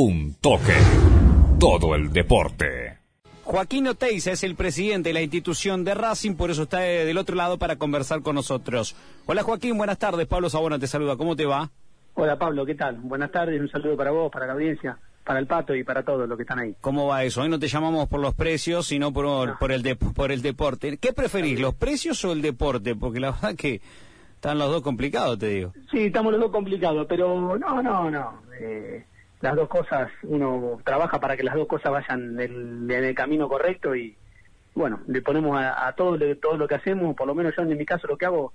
Un toque. Todo el deporte. Joaquín Oteiza es el presidente de la institución de Racing, por eso está del otro lado para conversar con nosotros. Hola Joaquín, buenas tardes. Pablo Sabona te saluda. ¿Cómo te va? Hola Pablo, ¿qué tal? Buenas tardes, un saludo para vos, para la audiencia, para el Pato y para todos los que están ahí. ¿Cómo va eso? Hoy no te llamamos por los precios, sino por, por, el, por el deporte. ¿Qué preferís, los precios o el deporte? Porque la verdad que están los dos complicados, te digo. Sí, estamos los dos complicados, pero no, no, no. Eh, las dos cosas, uno trabaja para que las dos cosas vayan en el, camino correcto y bueno, le ponemos a, todo, todo lo que hacemos, por lo menos yo en mi caso lo que hago,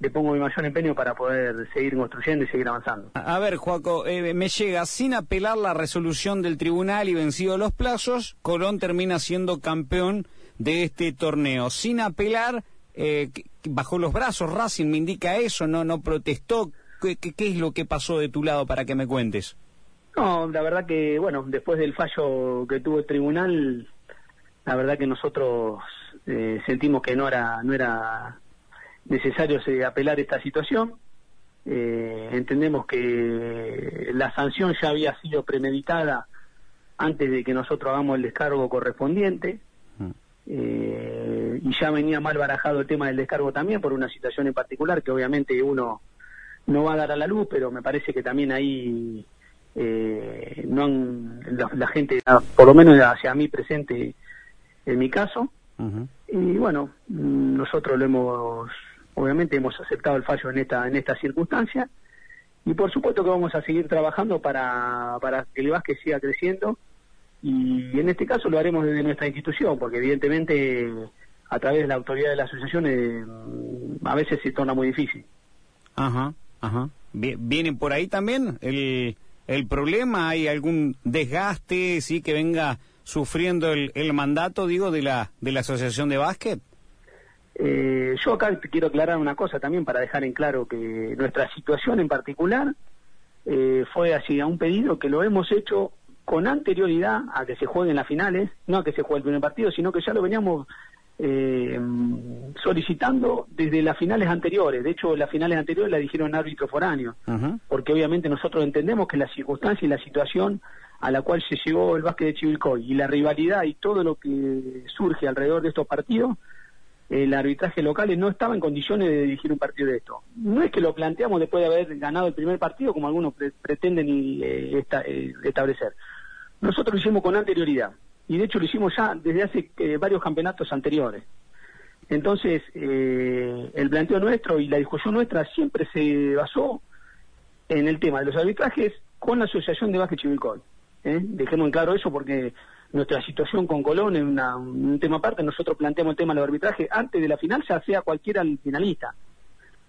le pongo mi mayor empeño para poder seguir construyendo y seguir avanzando. A, ver, Joaco, eh, me llega, sin apelar la resolución del tribunal y vencido los plazos, Colón termina siendo campeón de este torneo. Sin apelar, eh, bajó los brazos, Racing me indica eso, no, no protestó. ¿Qué, qué es lo que pasó de tu lado para que me cuentes? No, la verdad que, bueno, después del fallo que tuvo el tribunal, la verdad que nosotros eh, sentimos que no era, no era necesario apelar esta situación. Eh, entendemos que la sanción ya había sido premeditada antes de que nosotros hagamos el descargo correspondiente. Mm. Eh, y ya venía mal barajado el tema del descargo también por una situación en particular que obviamente uno no va a dar a la luz, pero me parece que también ahí eh, no la, gente, por lo menos hacia mí presente en mi caso. Y bueno, nosotros lo hemos, obviamente hemos aceptado el fallo en esta, en esta circunstancia. Y por supuesto que vamos a seguir trabajando para, para que el básquet siga creciendo. Y en este caso lo haremos desde nuestra institución, porque evidentemente a través de la autoridad de la asociación eh, a veces se torna muy difícil. Ajá, ajá. ¿Vienen por ahí también el, el problema? ¿Hay algún desgaste, sí, que venga sufriendo el, el mandato, digo, de la, de la Asociación de Básquet? Eh, yo acá quiero aclarar una cosa también para dejar en claro que nuestra situación en particular eh, fue hacia un pedido que lo hemos hecho con anterioridad a que se jueguen las finales, no a que se juegue el primer partido, sino que ya lo veníamos eh, solicitando desde las finales anteriores. De hecho, las finales anteriores la dijeron árbitro foráneo, porque obviamente nosotros entendemos que la circunstancia y la situación a la cual se llegó el básquet de Chivilcoy y la rivalidad y todo lo que surge alrededor de estos partidos, el arbitraje local no estaba en condiciones de dirigir un partido de esto. No es que lo planteamos después de haber ganado el primer partido, como algunos pretenden eh, eh, establecer. Nosotros lo hicimos con anterioridad y de hecho lo hicimos ya desde hace eh, varios campeonatos anteriores. Entonces, eh, el planteo nuestro y la discusión nuestra siempre se basó en el tema de los arbitrajes con la Asociación de Básquet Chivilcoy. ¿eh? Dejemos en claro eso porque nuestra situación con Colón es un tema aparte. Nosotros planteamos el tema del arbitraje antes de la final, ya sea cualquiera el finalista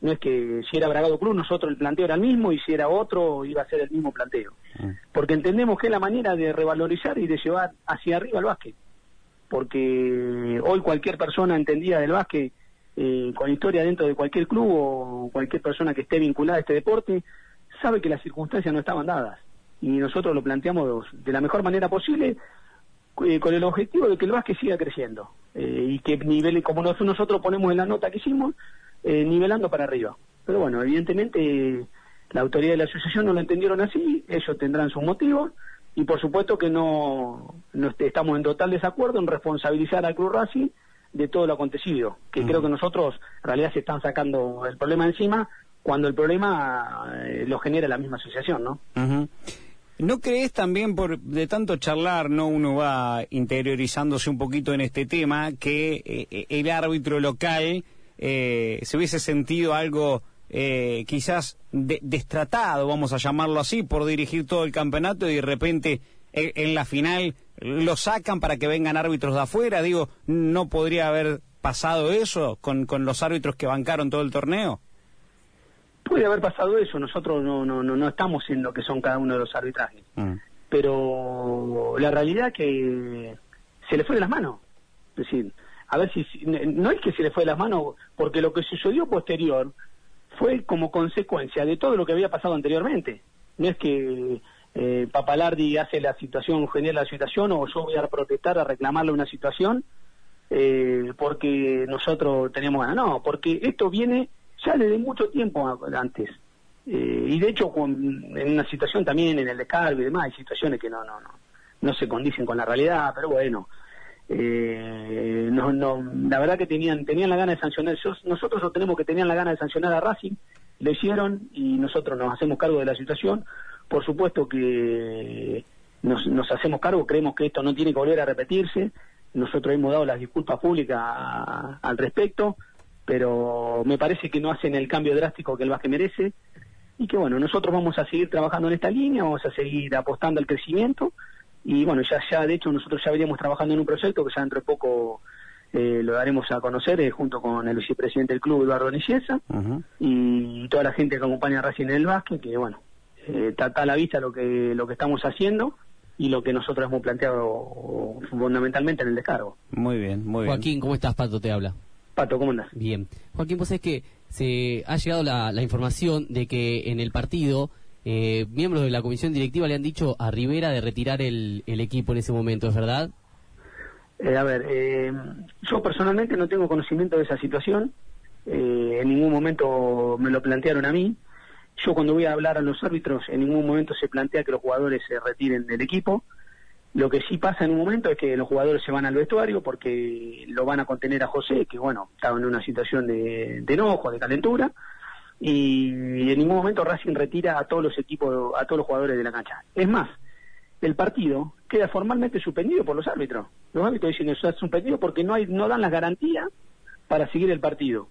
no es que si era Bragado Cruz nosotros el planteo era el mismo y si era otro iba a ser el mismo planteo. Mm. Porque entendemos que es la manera de revalorizar y de llevar hacia arriba el básquet. Porque hoy cualquier persona entendida del básquet, eh, con historia dentro de cualquier club o cualquier persona que esté vinculada a este deporte, sabe que las circunstancias no estaban dadas. Y nosotros lo planteamos de la mejor manera posible eh, con el objetivo de que el básquet siga creciendo. Eh, y que nivel, como nosotros ponemos en la nota que hicimos, eh, nivelando para arriba. Pero bueno, evidentemente la autoridad de la asociación no lo entendieron así, ellos tendrán sus motivos y por supuesto que no, estamos en total desacuerdo en responsabilizar al Club Racing de todo lo acontecido, que creo que nosotros en realidad se están sacando el problema encima cuando el problema eh, lo genera la misma asociación, ¿no? ¿No crees también por de tanto charlar, no uno va interiorizándose un poquito en este tema que eh, el árbitro local eh, se hubiese sentido algo eh, quizás destratado, vamos a llamarlo así, por dirigir todo el campeonato y de repente en, la final lo sacan para que vengan árbitros de afuera. Digo, ¿no podría haber pasado eso con, con los árbitros que bancaron todo el torneo? Puede haber pasado eso, nosotros no, no, no, no estamos en lo que son cada uno de los arbitrajes. Mm. Pero la realidad que se le fue de las manos. Es decir, a ver si, no es que se le fue de las manos, porque lo que sucedió posterior fue como consecuencia de todo lo que había pasado anteriormente. No es que eh, Papalardi hace la situación, genera la situación, o yo voy a protestar, a reclamarle una situación, eh, porque nosotros teníamos ganas. No, porque esto viene ya desde mucho tiempo antes. Eh, y de hecho, en una situación también en el descargo y demás, hay situaciones que no, no, no, no se condicen con la realidad, pero bueno, eh, no, no, la verdad que tenían, tenían la gana de sancionar, nosotros lo tenemos que tenían la gana de sancionar a Racing, lo hicieron y nosotros nos hacemos cargo de la situación, por supuesto que nos, nos hacemos cargo, creemos que esto no tiene que volver a repetirse, nosotros hemos dado las disculpas públicas al respecto, pero me parece que no hacen el cambio drástico que el básquet merece y que bueno, nosotros vamos a seguir trabajando en esta línea, vamos a seguir apostando al crecimiento y bueno, ya, ya de hecho nosotros ya veníamos trabajando en un proyecto que ya dentro de poco eh, lo daremos a conocer eh, junto con el vicepresidente del club, Eduardo Niciesa, y toda la gente que acompaña a Racing en el básquet, que bueno, eh, está, a la vista lo que, lo que estamos haciendo y lo que nosotros hemos planteado fundamentalmente en el descargo. Muy bien, muy bien. Joaquín, ¿cómo estás? Pato te habla. Pato, ¿cómo andas? Bien. Joaquín, pues es que se ha llegado la, información de que en el partido eh, miembros de la comisión directiva le han dicho a Rivera de retirar el, equipo en ese momento, ¿es verdad? Eh, a ver, eh, yo personalmente no tengo conocimiento de esa situación. en ningún momento me lo plantearon a mí. Yo cuando voy a hablar a los árbitros, en ningún momento se plantea que los jugadores se retiren del equipo. Lo que sí pasa en un momento es que los jugadores se van al vestuario porque lo van a contener a José, que bueno, estaba en una situación de, enojo, de calentura, y en ningún momento Racing retira a todos los equipos, a todos los jugadores de la cancha. Es más, el partido queda formalmente suspendido por los árbitros. Los árbitros dicen eso está suspendido porque no hay, no dan las garantías para seguir el partido.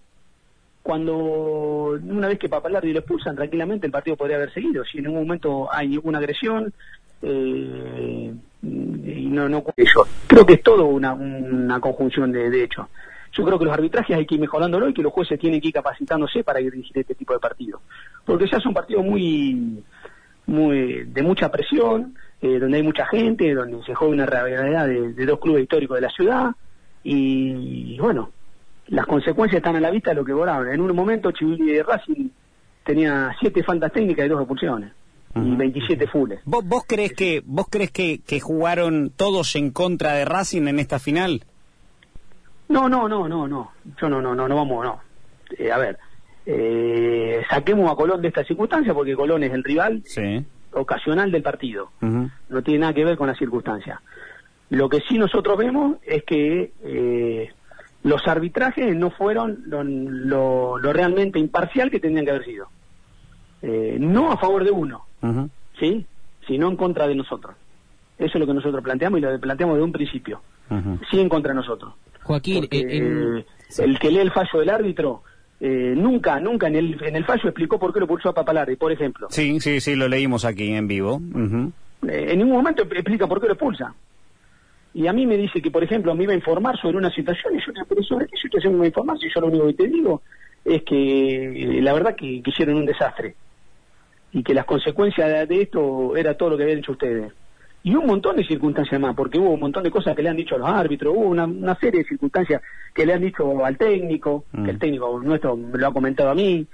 Cuando una vez que Papalardi lo expulsan, tranquilamente el partido podría haber seguido. Si en ningún momento hay ninguna agresión, eh, y no, no yo. Creo que es todo una, una conjunción de, de hechos. Yo creo que los arbitrajes hay que ir mejorándolo y que los jueces tienen que ir capacitándose para dirigir este tipo de partidos. Porque ya son partidos muy, muy de mucha presión, eh, donde hay mucha gente, donde se juega una realidad de, dos clubes históricos de la ciudad y, bueno, las consecuencias están a la vista de lo que volaron. En un momento Chivili de Racing tenía siete faltas técnicas y dos expulsiones y 27 fulles. ¿Vos, vos crees que vos crees que, que jugaron todos en contra de Racing en esta final? No, no, no, no, no. Yo no, no, no, no vamos, no. Eh, a ver, eh, saquemos a Colón de esta circunstancia porque Colón es el rival ocasional del partido. No tiene nada que ver con la circunstancia. Lo que sí nosotros vemos es que eh, los arbitrajes no fueron lo, lo, lo, realmente imparcial que tendrían que haber sido. Eh, no a favor de uno, ¿sí? Sino en contra de nosotros. Eso es lo que nosotros planteamos y lo planteamos de un principio. Sí en contra de nosotros. Joaquín, eh, el que lee el fallo del árbitro eh, nunca, nunca en el, en el fallo explicó por qué lo pulsó a Papalardi, por ejemplo. Sí, sí, sí, lo leímos aquí en vivo. en ningún momento explica por qué lo expulsa. Y a mí me dice que, por ejemplo, me iba a informar sobre una situación y yo le pero ¿sobre qué situación me iba a informar? Si yo lo único que te digo es que la verdad que, que hicieron un desastre y que las consecuencias de esto era todo lo que habían dicho ustedes. Y un montón de circunstancias más, porque hubo un montón de cosas que le han dicho a los árbitros, hubo una, una serie de circunstancias que le han dicho al técnico, que el mm. técnico nuestro me lo ha comentado a mí,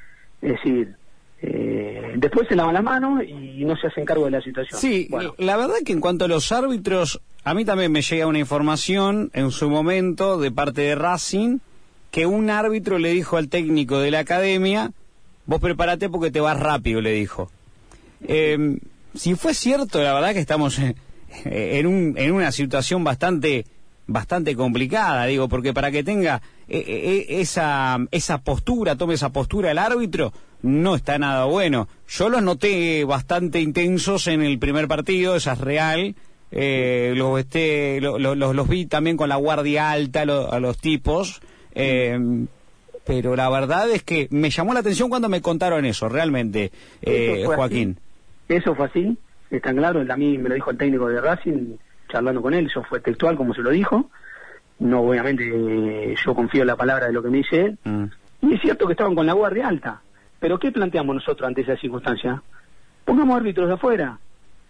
es decir, eh, después se lavan las manos y no se hacen cargo de la situación. Sí, la verdad que en cuanto a los árbitros, a mí también me llega una información en su momento de parte de Racing que un árbitro le dijo al técnico de la academia vos prepárate porque te vas rápido, le dijo. Eh, si fue cierto, la verdad que estamos en, un, en una situación bastante bastante complicada, digo, porque para que tenga eh, eh, esa, esa postura, tome esa postura el árbitro, no está nada bueno. Yo los noté bastante intensos en el primer partido, esa es real. los, este, los, vi también con la guardia alta a los tipos pero la verdad es que me llamó la atención cuando me contaron eso, realmente, eh, Joaquín. Eso fue así, está claro, a mí me lo dijo el técnico de Racing, charlando con él, eso fue textual como se lo dijo, no obviamente yo confío en la palabra de lo que me dice él, mm. y es cierto que estaban con la guardia alta, pero ¿qué planteamos nosotros ante esa circunstancia? Pongamos árbitros de afuera,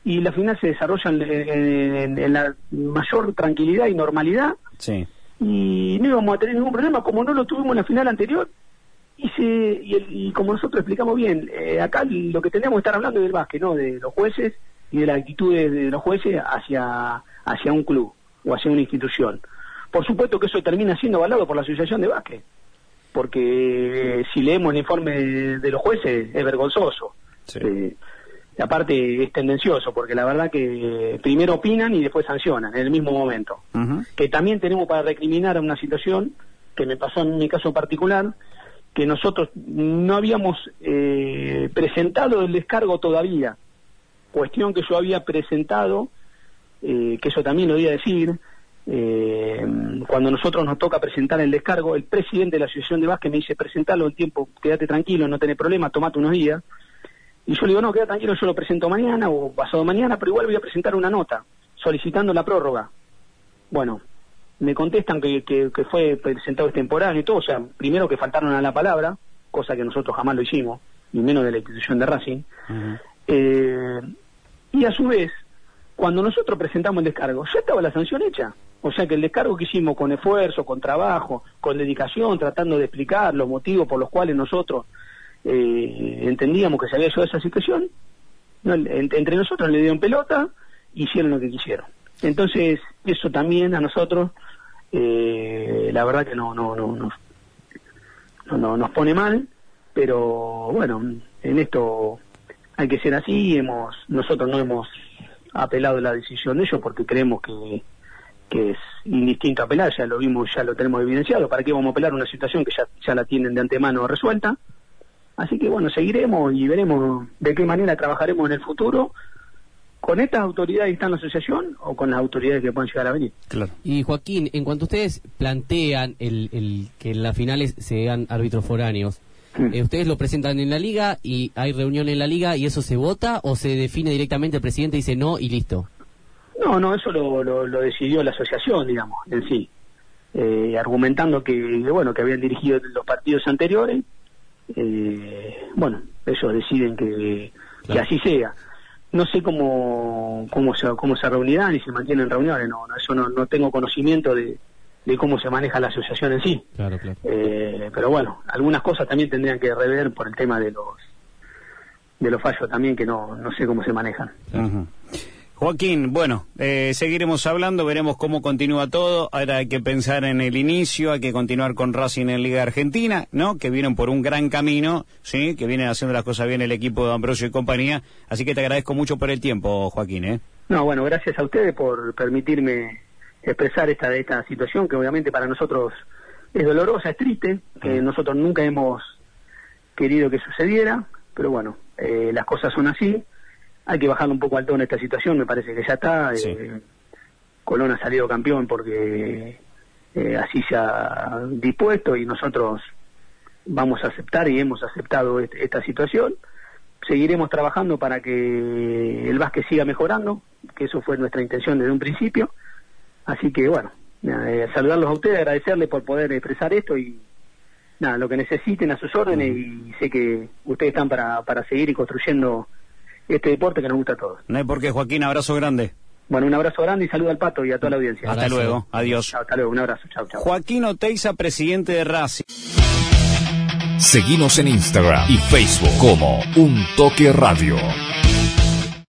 y la final se desarrolla en la mayor tranquilidad y normalidad, sí y no íbamos a tener ningún problema como no lo tuvimos en la final anterior y, se, y, como nosotros explicamos bien, eh, acá lo que tenemos que estar hablando es del básquet, no de los jueces y de la actitud de, los jueces hacia, hacia un club o hacia una institución. Por supuesto que eso termina siendo avalado por la Asociación de Básquet. porque eh, si leemos el informe de, de los jueces es vergonzoso. Sí. Eh, y aparte es tendencioso, porque la verdad que primero opinan y después sancionan en el mismo momento. Que también tenemos para recriminar a una situación que me pasó en mi caso particular, que nosotros no habíamos eh, presentado el descargo todavía. Cuestión que yo había presentado, eh, que eso también lo voy a decir, eh, cuando nosotros nos toca presentar el descargo, el presidente de la Asociación de Básquet me dice, presentalo el tiempo, quédate tranquilo, no tenés problema, tomate unos días. Y yo le digo, no, quédate tranquilo, yo lo presento mañana o pasado mañana, pero igual voy a presentar una nota solicitando la prórroga. Bueno, me contestan que, que, que fue presentado extemporáneo y todo, o sea, primero que faltaron a la palabra, cosa que nosotros jamás lo hicimos, ni menos de la institución de Racing. Eh, y a su vez, cuando nosotros presentamos el descargo, ya estaba la sanción hecha. O sea que el descargo que hicimos con esfuerzo, con trabajo, con dedicación, tratando de explicar los motivos por los cuales nosotros eh, entendíamos que se había llegado a esa situación, no, en- entre nosotros le dieron pelota, hicieron lo que quisieron. Entonces, eso también a nosotros, eh, la verdad que no, no, no, no, no, no- nos pone mal, pero bueno, en esto hay que ser así, hemos, nosotros no hemos apelado la decisión de ellos porque creemos que, que es indistinto apelar, ya lo vimos, ya lo tenemos evidenciado, ¿para qué vamos a apelar una situación que ya, ya la tienen de antemano resuelta? Así que bueno, seguiremos y veremos de qué manera trabajaremos en el futuro con estas autoridades que están en la asociación o con las autoridades que puedan llegar a venir. Claro. Y Joaquín, en cuanto ustedes plantean el, el que en las finales sean árbitros foráneos, eh, ¿ustedes lo presentan en la liga y hay reunión en la liga y eso se vota o se define directamente el presidente dice no y listo? No, no, eso lo, lo, lo decidió la asociación, digamos, en sí, eh, argumentando que, que, bueno, que habían dirigido los partidos anteriores, eh, bueno, ellos deciden que, Claro. que así sea. No sé cómo, cómo, se, cómo se reunirán y se mantienen reuniones, no, no eso no, no tengo conocimiento de, de cómo se maneja la asociación en sí. Claro, claro. Eh, pero bueno, algunas cosas también tendrían que rever por el tema de los de los fallos también que no, no sé cómo se manejan. Ujú. Joaquín, bueno, eh, seguiremos hablando, veremos cómo continúa todo. Ahora hay que pensar en el inicio, hay que continuar con Racing en Liga Argentina, ¿no? Que vienen por un gran camino, ¿sí? Que vienen haciendo las cosas bien el equipo de Ambrosio y compañía. Así que te agradezco mucho por el tiempo, Joaquín, ¿eh? No, bueno, gracias a ustedes por permitirme expresar esta, esta situación que obviamente para nosotros es dolorosa, es triste, que nosotros nunca hemos querido que sucediera, pero bueno, eh, las cosas son así, hay que bajarle un poco al tono esta situación, me parece que ya está, Sí. eh, Colón ha salido campeón porque eh, así se ha dispuesto y nosotros vamos a aceptar y hemos aceptado est- esta situación. Seguiremos trabajando para que el básquet siga mejorando, que eso fue nuestra intención desde un principio. Así que bueno, eh, saludarlos a ustedes, agradecerles por poder expresar esto y nada, lo que necesiten a sus órdenes y sé que ustedes están para, para seguir y construyendo este deporte que nos gusta a todos. No hay por qué, Joaquín, abrazo grande. Bueno, un abrazo grande y saludo al Pato y a toda la audiencia. Hasta Abrazo. luego, adiós. Chao, hasta luego, un abrazo, chao, chao. Joaquín Oteiza, presidente de Racing. Seguimos en Instagram y Facebook como Un Toque Radio.